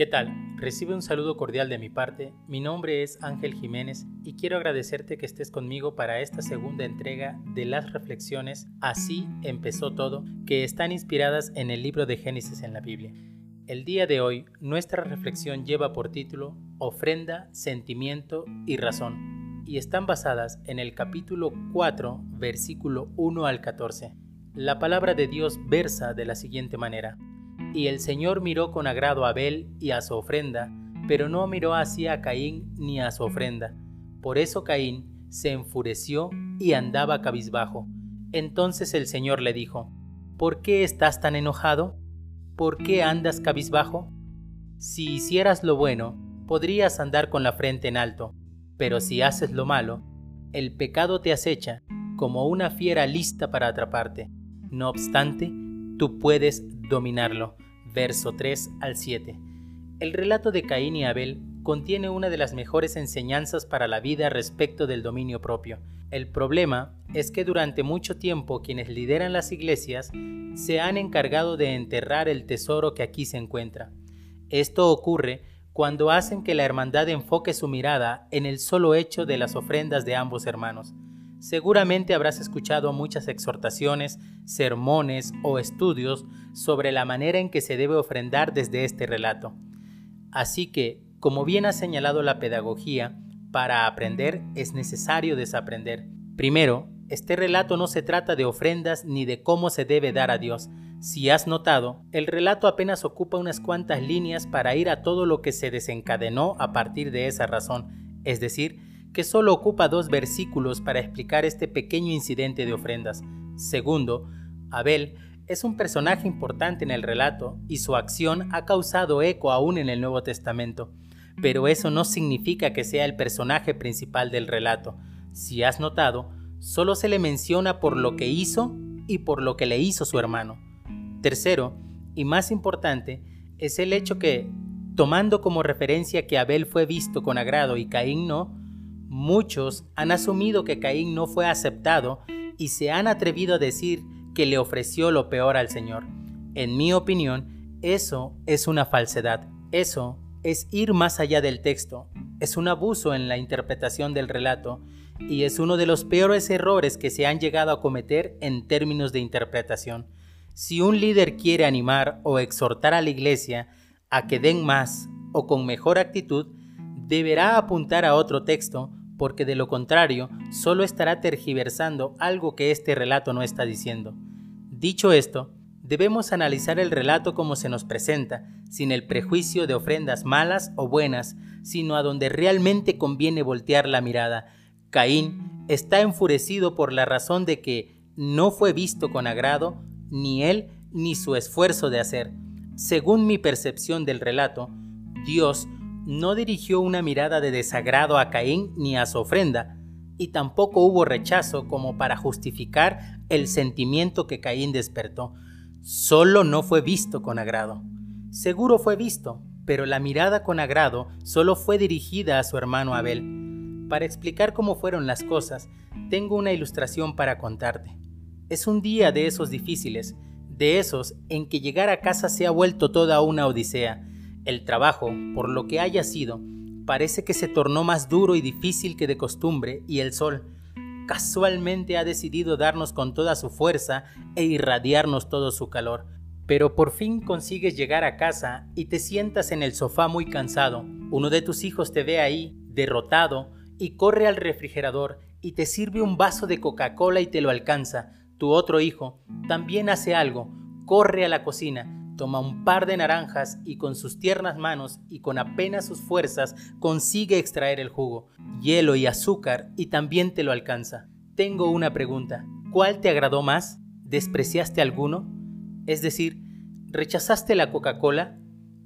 ¿Qué tal? Recibe un saludo cordial de mi parte. Mi nombre es Ángel Jiménez y quiero agradecerte que estés conmigo para esta segunda entrega de las reflexiones Así empezó todo, que están inspiradas en el libro de Génesis en la Biblia. El día de hoy, nuestra reflexión lleva por título Ofrenda, Sentimiento y Razón y están basadas en el capítulo 4, versículo 1 al 14. La palabra de Dios versa de la siguiente manera. Y el Señor miró con agrado a Abel y a su ofrenda, pero no miró así a Caín ni a su ofrenda. Por eso Caín se enfureció y andaba cabizbajo. Entonces el Señor le dijo, ¿Por qué estás tan enojado? ¿Por qué andas cabizbajo? Si hicieras lo bueno, podrías andar con la frente en alto, pero si haces lo malo, el pecado te acecha como una fiera lista para atraparte. No obstante, tú puedes dominarlo. Verso 3 al 7. El relato de Caín y Abel contiene una de las mejores enseñanzas para la vida respecto del dominio propio. El problema es que durante mucho tiempo quienes lideran las iglesias se han encargado de enterrar el tesoro que aquí se encuentra. Esto ocurre cuando hacen que la hermandad enfoque su mirada en el solo hecho de las ofrendas de ambos hermanos. Seguramente habrás escuchado muchas exhortaciones, sermones o estudios sobre la manera en que se debe ofrendar desde este relato. Así que, como bien ha señalado la pedagogía, para aprender es necesario desaprender. Primero, este relato no se trata de ofrendas ni de cómo se debe dar a Dios. Si has notado, el relato apenas ocupa unas cuantas líneas para ir a todo lo que se desencadenó a partir de esa razón, es decir, que solo ocupa dos versículos para explicar este pequeño incidente de ofrendas. Segundo, Abel es un personaje importante en el relato y su acción ha causado eco aún en el Nuevo Testamento, pero eso no significa que sea el personaje principal del relato. Si has notado, solo se le menciona por lo que hizo y por lo que le hizo su hermano. Tercero, y más importante, es el hecho que, tomando como referencia que Abel fue visto con agrado y Caín no, Muchos han asumido que Caín no fue aceptado y se han atrevido a decir que le ofreció lo peor al Señor. En mi opinión, eso es una falsedad. Eso es ir más allá del texto. Es un abuso en la interpretación del relato y es uno de los peores errores que se han llegado a cometer en términos de interpretación. Si un líder quiere animar o exhortar a la iglesia a que den más o con mejor actitud, deberá apuntar a otro texto porque de lo contrario solo estará tergiversando algo que este relato no está diciendo. Dicho esto, debemos analizar el relato como se nos presenta, sin el prejuicio de ofrendas malas o buenas, sino a donde realmente conviene voltear la mirada. Caín está enfurecido por la razón de que no fue visto con agrado ni él ni su esfuerzo de hacer. Según mi percepción del relato, Dios no dirigió una mirada de desagrado a Caín ni a su ofrenda, y tampoco hubo rechazo como para justificar el sentimiento que Caín despertó. Solo no fue visto con agrado. Seguro fue visto, pero la mirada con agrado solo fue dirigida a su hermano Abel. Para explicar cómo fueron las cosas, tengo una ilustración para contarte. Es un día de esos difíciles, de esos en que llegar a casa se ha vuelto toda una odisea, el trabajo, por lo que haya sido, parece que se tornó más duro y difícil que de costumbre y el sol casualmente ha decidido darnos con toda su fuerza e irradiarnos todo su calor. Pero por fin consigues llegar a casa y te sientas en el sofá muy cansado. Uno de tus hijos te ve ahí, derrotado, y corre al refrigerador y te sirve un vaso de Coca-Cola y te lo alcanza. Tu otro hijo también hace algo, corre a la cocina, toma un par de naranjas y con sus tiernas manos y con apenas sus fuerzas consigue extraer el jugo, hielo y azúcar y también te lo alcanza. Tengo una pregunta. ¿Cuál te agradó más? ¿Despreciaste alguno? Es decir, ¿rechazaste la Coca-Cola?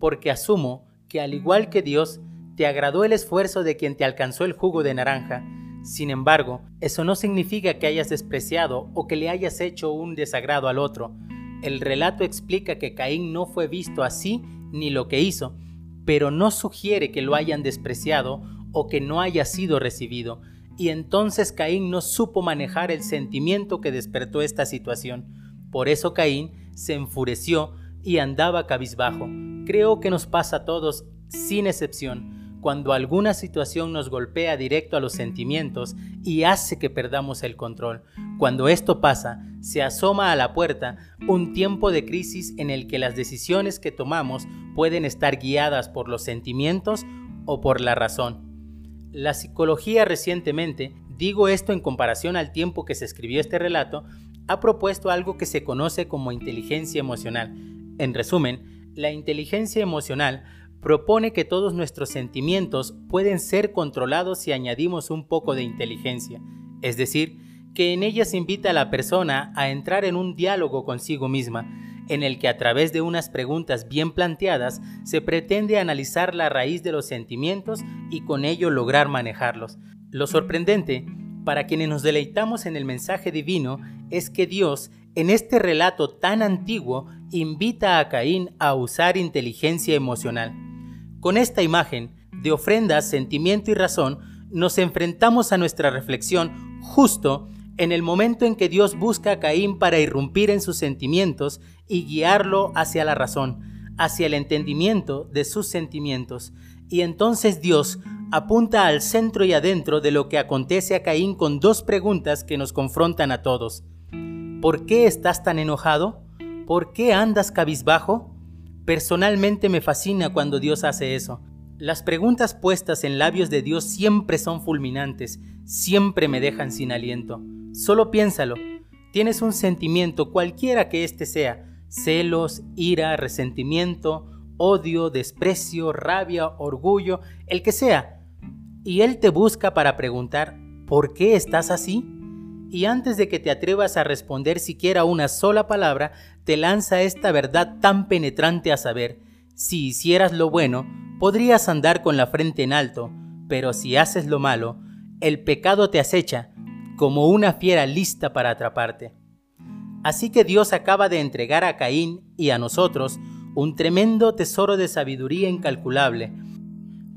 Porque asumo que al igual que Dios, te agradó el esfuerzo de quien te alcanzó el jugo de naranja. Sin embargo, eso no significa que hayas despreciado o que le hayas hecho un desagrado al otro. El relato explica que Caín no fue visto así ni lo que hizo, pero no sugiere que lo hayan despreciado o que no haya sido recibido, y entonces Caín no supo manejar el sentimiento que despertó esta situación. Por eso Caín se enfureció y andaba cabizbajo. Creo que nos pasa a todos, sin excepción, cuando alguna situación nos golpea directo a los sentimientos y hace que perdamos el control. Cuando esto pasa, se asoma a la puerta un tiempo de crisis en el que las decisiones que tomamos pueden estar guiadas por los sentimientos o por la razón. La psicología recientemente, digo esto en comparación al tiempo que se escribió este relato, ha propuesto algo que se conoce como inteligencia emocional. En resumen, la inteligencia emocional propone que todos nuestros sentimientos pueden ser controlados si añadimos un poco de inteligencia, es decir, que en ella se invita a la persona a entrar en un diálogo consigo misma, en el que a través de unas preguntas bien planteadas se pretende analizar la raíz de los sentimientos y con ello lograr manejarlos. Lo sorprendente, para quienes nos deleitamos en el mensaje divino, es que Dios, en este relato tan antiguo, invita a Caín a usar inteligencia emocional. Con esta imagen de ofrenda, sentimiento y razón, nos enfrentamos a nuestra reflexión justo en el momento en que Dios busca a Caín para irrumpir en sus sentimientos y guiarlo hacia la razón, hacia el entendimiento de sus sentimientos. Y entonces Dios apunta al centro y adentro de lo que acontece a Caín con dos preguntas que nos confrontan a todos. ¿Por qué estás tan enojado? ¿Por qué andas cabizbajo? Personalmente me fascina cuando Dios hace eso. Las preguntas puestas en labios de Dios siempre son fulminantes, siempre me dejan sin aliento. Solo piénsalo. Tienes un sentimiento, cualquiera que éste sea, celos, ira, resentimiento, odio, desprecio, rabia, orgullo, el que sea. Y Él te busca para preguntar, ¿por qué estás así? Y antes de que te atrevas a responder siquiera una sola palabra, te lanza esta verdad tan penetrante a saber, si hicieras lo bueno, podrías andar con la frente en alto, pero si haces lo malo, el pecado te acecha como una fiera lista para atraparte. Así que Dios acaba de entregar a Caín y a nosotros un tremendo tesoro de sabiduría incalculable.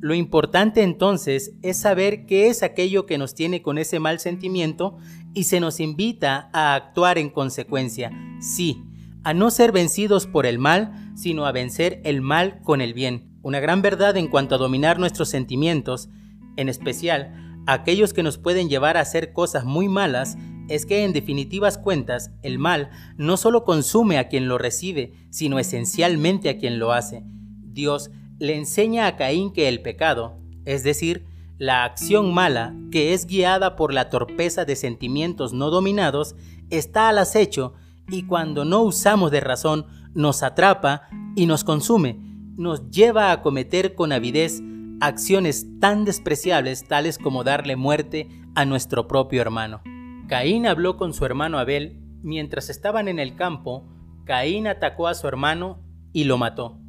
Lo importante entonces es saber qué es aquello que nos tiene con ese mal sentimiento y se nos invita a actuar en consecuencia. Sí, a no ser vencidos por el mal, sino a vencer el mal con el bien. Una gran verdad en cuanto a dominar nuestros sentimientos, en especial aquellos que nos pueden llevar a hacer cosas muy malas, es que en definitivas cuentas el mal no solo consume a quien lo recibe, sino esencialmente a quien lo hace. Dios le enseña a Caín que el pecado, es decir, la acción mala, que es guiada por la torpeza de sentimientos no dominados, está al acecho y cuando no usamos de razón, nos atrapa y nos consume, nos lleva a cometer con avidez acciones tan despreciables tales como darle muerte a nuestro propio hermano. Caín habló con su hermano Abel mientras estaban en el campo, Caín atacó a su hermano y lo mató.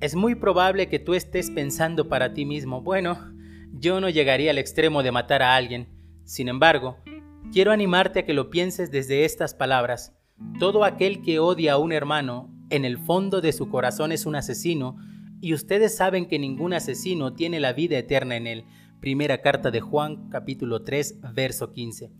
Es muy probable que tú estés pensando para ti mismo, bueno, yo no llegaría al extremo de matar a alguien. Sin embargo, quiero animarte a que lo pienses desde estas palabras. Todo aquel que odia a un hermano, en el fondo de su corazón es un asesino y ustedes saben que ningún asesino tiene la vida eterna en él. Primera carta de Juan capítulo 3 verso 15.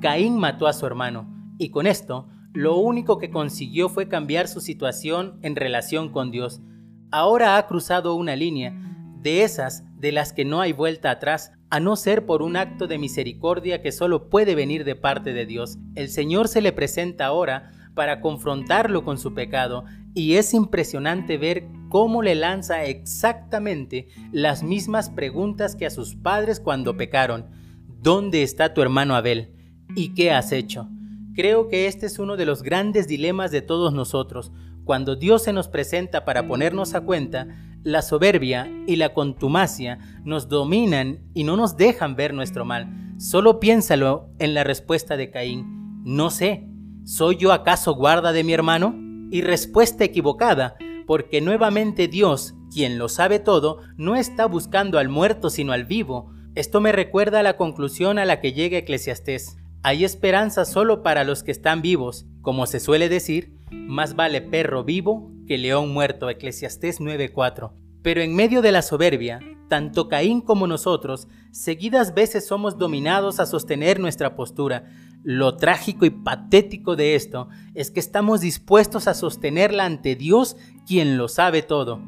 Caín mató a su hermano y con esto lo único que consiguió fue cambiar su situación en relación con Dios. Ahora ha cruzado una línea de esas de las que no hay vuelta atrás, a no ser por un acto de misericordia que solo puede venir de parte de Dios. El Señor se le presenta ahora para confrontarlo con su pecado y es impresionante ver cómo le lanza exactamente las mismas preguntas que a sus padres cuando pecaron. ¿Dónde está tu hermano Abel? ¿Y qué has hecho? Creo que este es uno de los grandes dilemas de todos nosotros. Cuando Dios se nos presenta para ponernos a cuenta, la soberbia y la contumacia nos dominan y no nos dejan ver nuestro mal. Solo piénsalo en la respuesta de Caín. No sé, ¿soy yo acaso guarda de mi hermano? Y respuesta equivocada, porque nuevamente Dios, quien lo sabe todo, no está buscando al muerto sino al vivo. Esto me recuerda a la conclusión a la que llega Eclesiastés. Hay esperanza solo para los que están vivos. Como se suele decir, más vale perro vivo que león muerto. Eclesiastés 9:4. Pero en medio de la soberbia, tanto Caín como nosotros, seguidas veces somos dominados a sostener nuestra postura. Lo trágico y patético de esto es que estamos dispuestos a sostenerla ante Dios, quien lo sabe todo.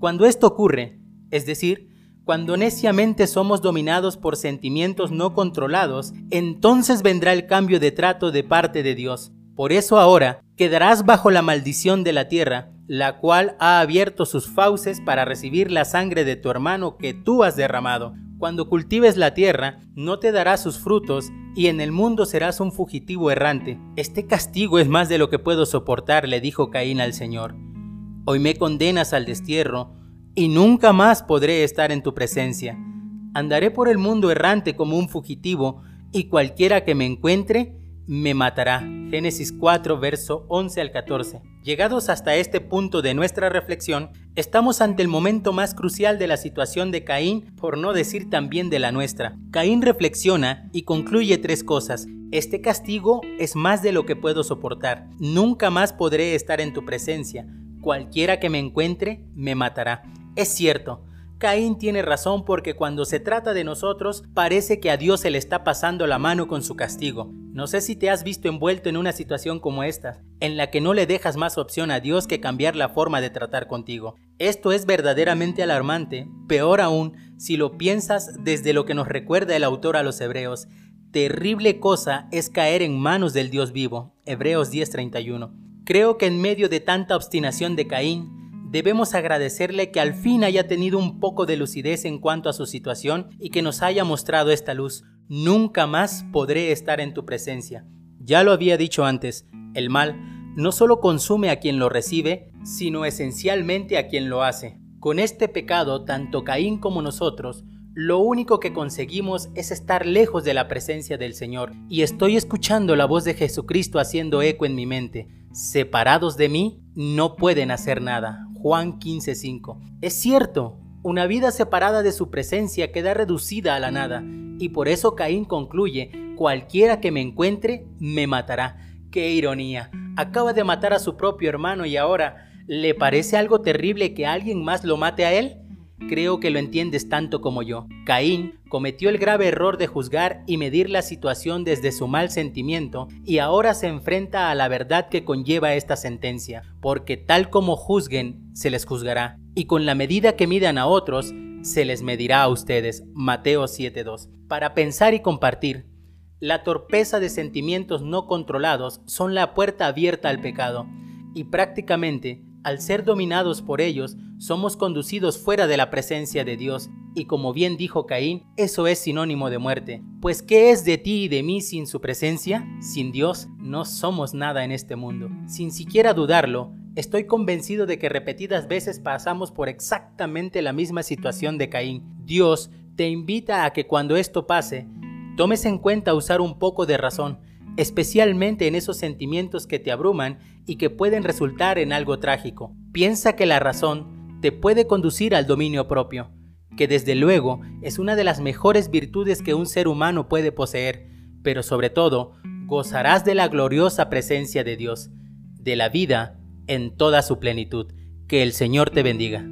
Cuando esto ocurre, es decir, cuando neciamente somos dominados por sentimientos no controlados, entonces vendrá el cambio de trato de parte de Dios. Por eso ahora quedarás bajo la maldición de la tierra, la cual ha abierto sus fauces para recibir la sangre de tu hermano que tú has derramado. Cuando cultives la tierra, no te dará sus frutos, y en el mundo serás un fugitivo errante. Este castigo es más de lo que puedo soportar, le dijo Caín al Señor. Hoy me condenas al destierro, y nunca más podré estar en tu presencia. Andaré por el mundo errante como un fugitivo, y cualquiera que me encuentre, me matará. Génesis 4, verso 11 al 14. Llegados hasta este punto de nuestra reflexión, estamos ante el momento más crucial de la situación de Caín, por no decir también de la nuestra. Caín reflexiona y concluye tres cosas. Este castigo es más de lo que puedo soportar. Nunca más podré estar en tu presencia. Cualquiera que me encuentre, me matará. Es cierto, Caín tiene razón porque cuando se trata de nosotros parece que a Dios se le está pasando la mano con su castigo. No sé si te has visto envuelto en una situación como esta, en la que no le dejas más opción a Dios que cambiar la forma de tratar contigo. Esto es verdaderamente alarmante, peor aún si lo piensas desde lo que nos recuerda el autor a los hebreos. Terrible cosa es caer en manos del Dios vivo. Hebreos 10:31. Creo que en medio de tanta obstinación de Caín, Debemos agradecerle que al fin haya tenido un poco de lucidez en cuanto a su situación y que nos haya mostrado esta luz. Nunca más podré estar en tu presencia. Ya lo había dicho antes, el mal no solo consume a quien lo recibe, sino esencialmente a quien lo hace. Con este pecado, tanto Caín como nosotros, lo único que conseguimos es estar lejos de la presencia del Señor, y estoy escuchando la voz de Jesucristo haciendo eco en mi mente. Separados de mí, no pueden hacer nada. Juan 15:5. Es cierto, una vida separada de su presencia queda reducida a la nada, y por eso Caín concluye, cualquiera que me encuentre, me matará. ¡Qué ironía! Acaba de matar a su propio hermano y ahora, ¿le parece algo terrible que alguien más lo mate a él? Creo que lo entiendes tanto como yo. Caín cometió el grave error de juzgar y medir la situación desde su mal sentimiento y ahora se enfrenta a la verdad que conlleva esta sentencia, porque tal como juzguen, se les juzgará, y con la medida que midan a otros, se les medirá a ustedes. Mateo 7.2. Para pensar y compartir, la torpeza de sentimientos no controlados son la puerta abierta al pecado, y prácticamente al ser dominados por ellos, somos conducidos fuera de la presencia de Dios, y como bien dijo Caín, eso es sinónimo de muerte. Pues ¿qué es de ti y de mí sin su presencia? Sin Dios no somos nada en este mundo. Sin siquiera dudarlo, estoy convencido de que repetidas veces pasamos por exactamente la misma situación de Caín. Dios te invita a que cuando esto pase, tomes en cuenta usar un poco de razón, especialmente en esos sentimientos que te abruman y que pueden resultar en algo trágico. Piensa que la razón te puede conducir al dominio propio, que desde luego es una de las mejores virtudes que un ser humano puede poseer, pero sobre todo gozarás de la gloriosa presencia de Dios, de la vida en toda su plenitud. Que el Señor te bendiga.